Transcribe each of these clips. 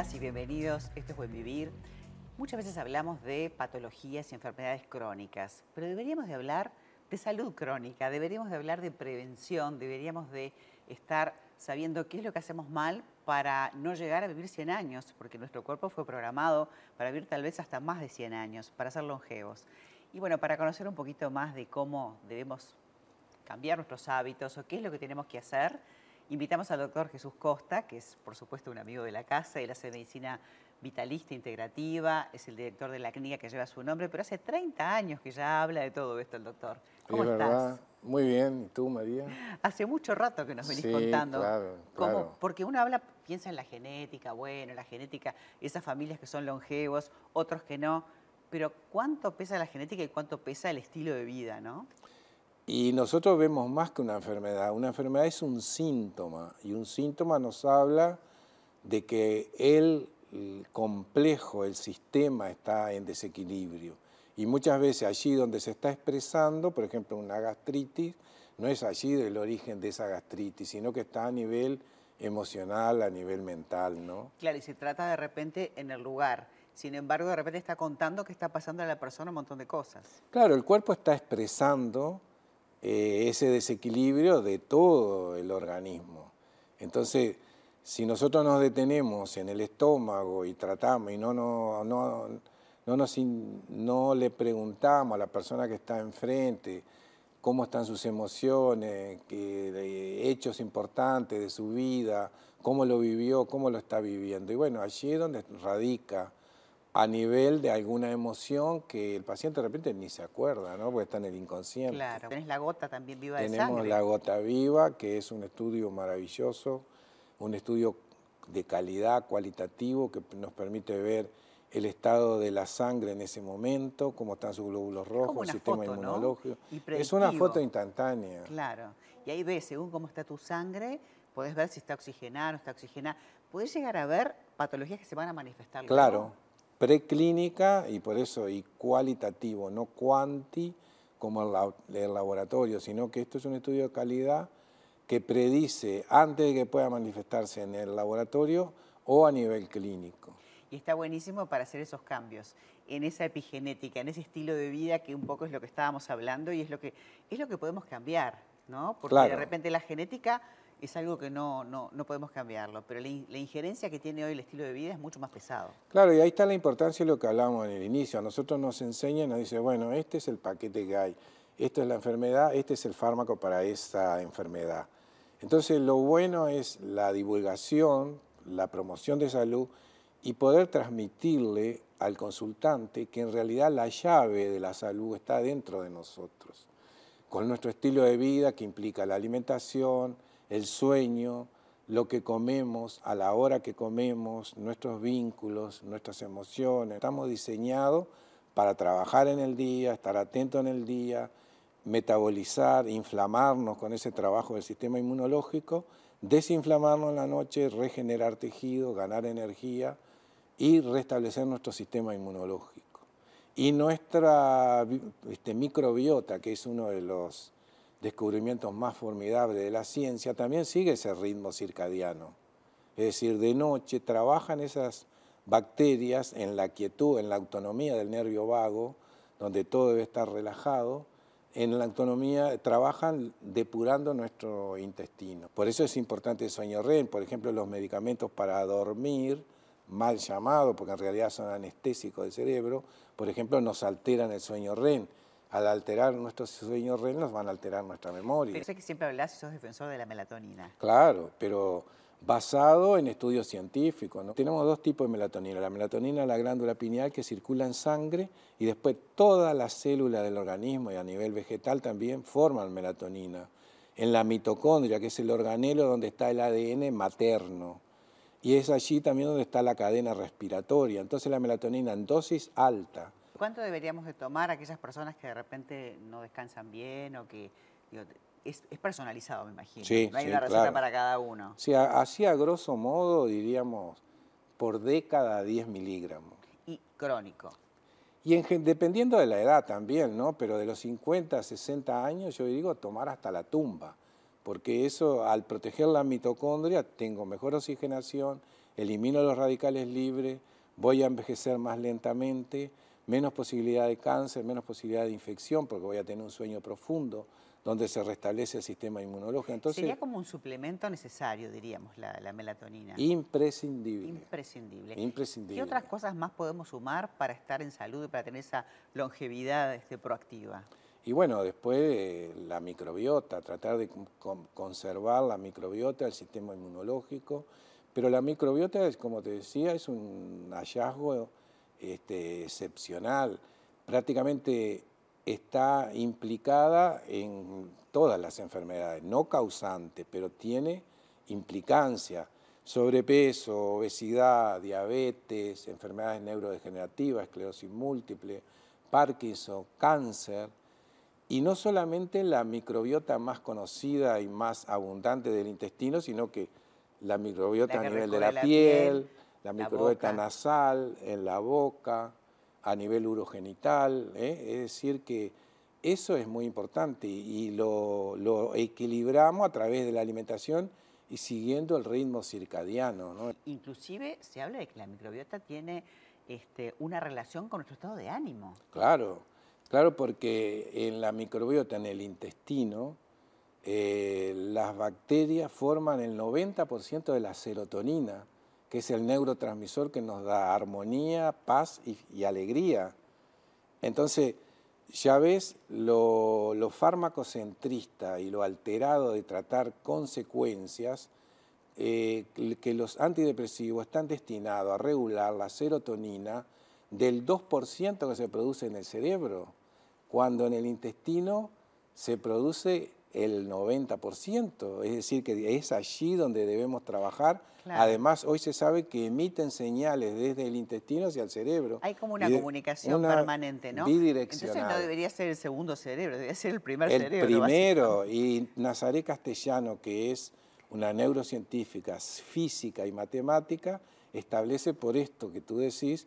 y bienvenidos. Esto es Buen Vivir. Muchas veces hablamos de patologías y enfermedades crónicas, pero deberíamos de hablar de salud crónica, deberíamos de hablar de prevención, deberíamos de estar sabiendo qué es lo que hacemos mal para no llegar a vivir 100 años, porque nuestro cuerpo fue programado para vivir tal vez hasta más de 100 años, para ser longevos. Y bueno, para conocer un poquito más de cómo debemos cambiar nuestros hábitos o qué es lo que tenemos que hacer, invitamos al doctor Jesús Costa, que es por supuesto un amigo de la casa, él hace medicina vitalista integrativa, es el director de la clínica que lleva su nombre, pero hace 30 años que ya habla de todo esto el doctor. ¿Cómo es estás? Verdad. Muy bien, ¿y tú, María? Hace mucho rato que nos venís Sí, contando. claro, cómo- claro. Porque uno habla, piensa en la genética, bueno, la genética, esas familias que son longevos, otros que no, pero ¿cuánto pesa la genética y cuánto pesa el estilo de vida, no? Y nosotros vemos más que una enfermedad. Una enfermedad es un síntoma y un síntoma nos habla de que el, complejo, el sistema está en desequilibrio. Y muchas veces allí donde se está expresando, por ejemplo, una gastritis, no es allí el origen de esa gastritis, sino que está a nivel emocional, a nivel mental, ¿no? Claro, y se trata de repente en el lugar. Sin embargo, de repente está contando que está pasando a la persona un montón de cosas. Claro, el cuerpo está expresando eh, ese desequilibrio de todo el organismo. Entonces, si nosotros nos detenemos en el estómago y tratamos y no, no, no, no, nos no le preguntamos a la persona que está enfrente cómo están sus emociones, qué, hechos importantes de su vida, cómo lo vivió, cómo lo está viviendo. Y bueno, allí es donde radica a nivel de alguna emoción que el paciente de repente ni se acuerda, ¿no? Porque está en el inconsciente. Claro. Tenés la gota también viva de Tenemos sangre. la gota viva, que es un estudio maravilloso, un estudio de calidad, cualitativo, que nos permite ver el estado de la sangre en ese momento, cómo están sus glóbulos rojos, el sistema inmunológico. Es una foto instantánea. Claro. Y ahí ves, según cómo está tu sangre, podés ver si está oxigenada, no está oxigenada. Podés llegar a ver patologías que se van a manifestar. Claro, preclínica y por eso y cualitativo, no cuanti como el, la- el laboratorio, sino que esto es un estudio de calidad que predice antes de que pueda manifestarse en el laboratorio o a nivel clínico. Y está buenísimo para hacer esos cambios en esa epigenética, en ese estilo de vida que un poco es lo que estábamos hablando y es lo que, es lo que podemos cambiar, ¿no? Porque de Claro. repente la genética es algo que no, no, no podemos cambiarlo, pero la, la injerencia que tiene hoy el estilo de vida es mucho más pesado. Claro, y ahí está la importancia de lo que hablábamos en el inicio. A nosotros nos enseñan, nos dice, bueno, este es el paquete que hay, esta es la enfermedad, este es el fármaco para esa enfermedad. Entonces, lo bueno es la divulgación, la promoción de salud y poder transmitirle al consultante que en realidad la llave de la salud está dentro de nosotros, con nuestro estilo de vida que implica la alimentación, el sueño, lo que comemos, a la hora que comemos, nuestros vínculos, nuestras emociones. Estamos diseñados para trabajar en el día, estar atento en el día, metabolizar, inflamarnos con ese trabajo del sistema inmunológico, desinflamarnos en la noche, regenerar tejido, ganar energía y restablecer nuestro sistema inmunológico. Y nuestra este, microbiota, que es uno de los descubrimientos más formidables de la ciencia, también sigue ese ritmo circadiano. Es decir, de noche trabajan esas bacterias en la quietud, en la autonomía del nervio vago, donde todo debe estar relajado. En la autonomía trabajan depurando nuestro intestino. Por eso es importante el sueño REM. Por ejemplo, los medicamentos para dormir, mal llamados, porque en realidad son anestésicos del cerebro, por ejemplo, nos alteran el sueño REM. Al alterar nuestro sueño REM nos van a alterar nuestra memoria. Pero sé que siempre hablas y sos defensor de la melatonina. Claro, pero basado en estudios científicos. ¿no? Tenemos dos tipos de melatonina. La melatonina, la glándula pineal que circula en sangre y después todas las células del organismo y a nivel vegetal también forman melatonina. En la mitocondria, que es el organelo donde está el ADN materno. Y es allí también donde está la cadena respiratoria. Entonces la melatonina en dosis alta. ¿Cuánto deberíamos de tomar aquellas personas que de repente no descansan bien o que digo, es, es personalizado, me imagino? Sí, no hay sí, una receta claro. para cada uno. Sea, así a grosso modo diríamos por década 10 miligramos. Y crónico. Y en dependiendo de la edad también, ¿no? Pero de los 50 a 60 años yo digo tomar hasta la tumba, porque eso al proteger la mitocondria tengo mejor oxigenación, elimino los radicales libres, voy a envejecer más lentamente, menos posibilidad de cáncer, menos posibilidad de infección, porque voy a tener un sueño profundo donde se restablece el sistema inmunológico. Entonces, Sería como un suplemento necesario, diríamos, la, melatonina. Imprescindible. Imprescindible. Imprescindible. ¿Qué otras cosas más podemos sumar para estar en salud y para tener esa longevidad este, proactiva? Y bueno, después la microbiota, tratar de conservar la microbiota del sistema inmunológico, pero la microbiota, como te decía, es un hallazgo este, excepcional. Prácticamente está implicada en todas las enfermedades, no causante, pero tiene implicancia. Sobrepeso, obesidad, diabetes, enfermedades neurodegenerativas, esclerosis múltiple, Parkinson, cáncer. Y no solamente la microbiota más conocida y más abundante del intestino, sino que la microbiota a nivel de la, piel, la microbiota nasal, en la boca, a nivel urogenital, ¿eh? es decir, que eso es muy importante y lo, equilibramos a través de la alimentación y siguiendo el ritmo circadiano. Inclusive se habla de que la microbiota tiene este, una relación con nuestro estado de ánimo. Claro, claro, porque en la microbiota, en el intestino, eh, las bacterias forman el 90% de la serotonina que es el neurotransmisor que nos da armonía, paz y, alegría. Entonces, ya ves lo, lo farmacocentrista y lo alterado de tratar consecuencias, eh, que los antidepresivos están destinados a regular la serotonina del 2% que se produce en el cerebro, cuando en el intestino se produce el 90%, es decir, que es allí donde debemos trabajar. Además, hoy se sabe que emiten señales desde el intestino hacia el cerebro. Hay como una comunicación permanente, ¿no? Bidireccional. Entonces no debería ser el segundo cerebro, debería ser el primer el cerebro. El primero, y Nazaré Castellano, que es una neurocientífica física y matemática, establece por esto que tú decís,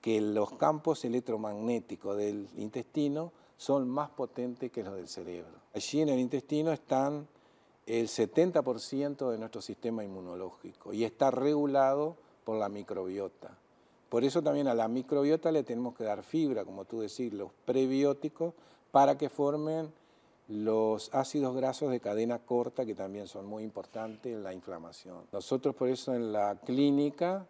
que los campos electromagnéticos del intestino son más potentes que los del cerebro. Allí en el intestino están el 70% de nuestro sistema inmunológico y está regulado por la microbiota. Por eso también a la microbiota le tenemos que dar fibra, como tú decís, los prebióticos, para que formen los ácidos grasos de cadena corta, que también son muy importantes en la inflamación. Nosotros por eso en la clínica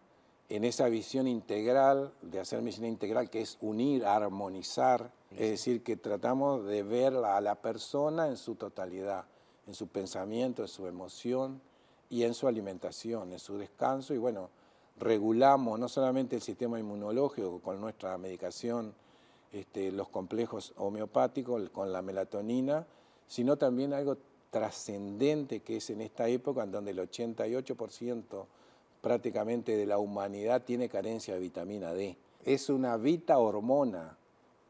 en esa visión integral, de hacer medicina integral, que es unir, armonizar, es decir, que tratamos de ver a la persona en su totalidad, en su pensamiento, en su emoción y en su alimentación, en su descanso, y bueno, regulamos no solamente el sistema inmunológico con nuestra medicación, este, los complejos homeopáticos, con la melatonina, sino también algo trascendente que es en esta época en donde el 88% prácticamente de la humanidad tiene carencia de vitamina D. Es una vita hormona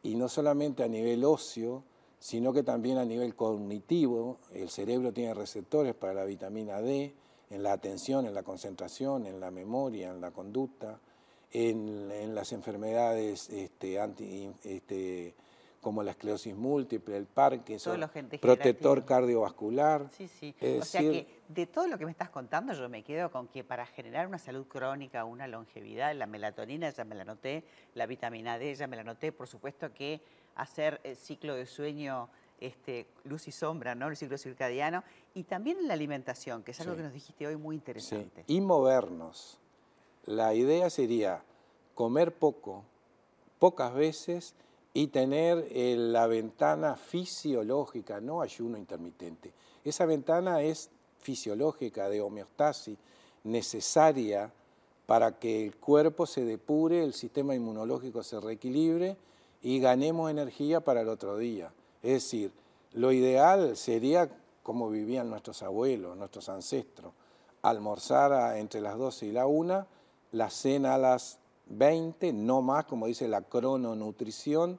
y no solamente a nivel óseo, sino que también a nivel cognitivo. El cerebro tiene receptores para la vitamina D en la atención, en la concentración, en la memoria, en la conducta, en, las enfermedades este, anti, este, como la esclerosis múltiple, el Parkinson, protector cardiovascular. Sí, sí. o sea que de todo lo que me estás contando, yo me quedo con que para generar una salud crónica, una longevidad, la melatonina ya me la noté, la vitamina D ya me la noté, por supuesto que hacer el ciclo de sueño este, luz y sombra, ¿no? El ciclo circadiano, y también la alimentación, que es algo que nos dijiste hoy muy interesante. Y movernos. La idea sería comer poco, pocas veces y tener eh, la ventana fisiológica, no ayuno intermitente. Esa ventana es fisiológica, de homeostasis, necesaria para que el cuerpo se depure, el sistema inmunológico se reequilibre y ganemos energía para el otro día. Es decir, lo ideal sería como vivían nuestros abuelos, nuestros ancestros, almorzar entre las 12 y la 1, la cena a las 20, no más, como dice la crononutrición,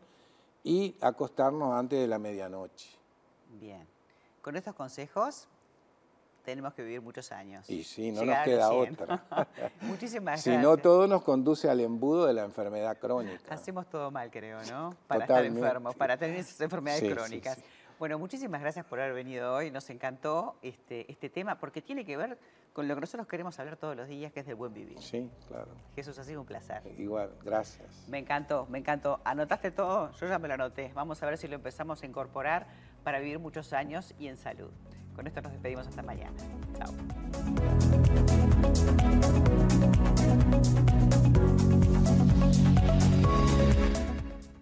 y acostarnos antes de la medianoche. Bien. Con estos consejos tenemos que vivir muchos años. Y sí, no nos queda otra. Muchísimas gracias. Si no, todo nos conduce al embudo de la enfermedad crónica. Hacemos todo mal, creo, ¿no? Para estar enfermos, para tener esas enfermedades crónicas. Bueno, muchísimas gracias por haber venido hoy. Nos encantó este, este tema porque tiene que ver con lo que nosotros queremos hablar todos los días, que es del buen vivir. Sí, claro. Jesús, ha sido un placer. Eh, igual, gracias. Me encantó, me encantó. ¿Anotaste todo? Yo ya me lo anoté. Vamos a ver si lo empezamos a incorporar para vivir muchos años y en salud. Con esto nos despedimos hasta mañana. Chao.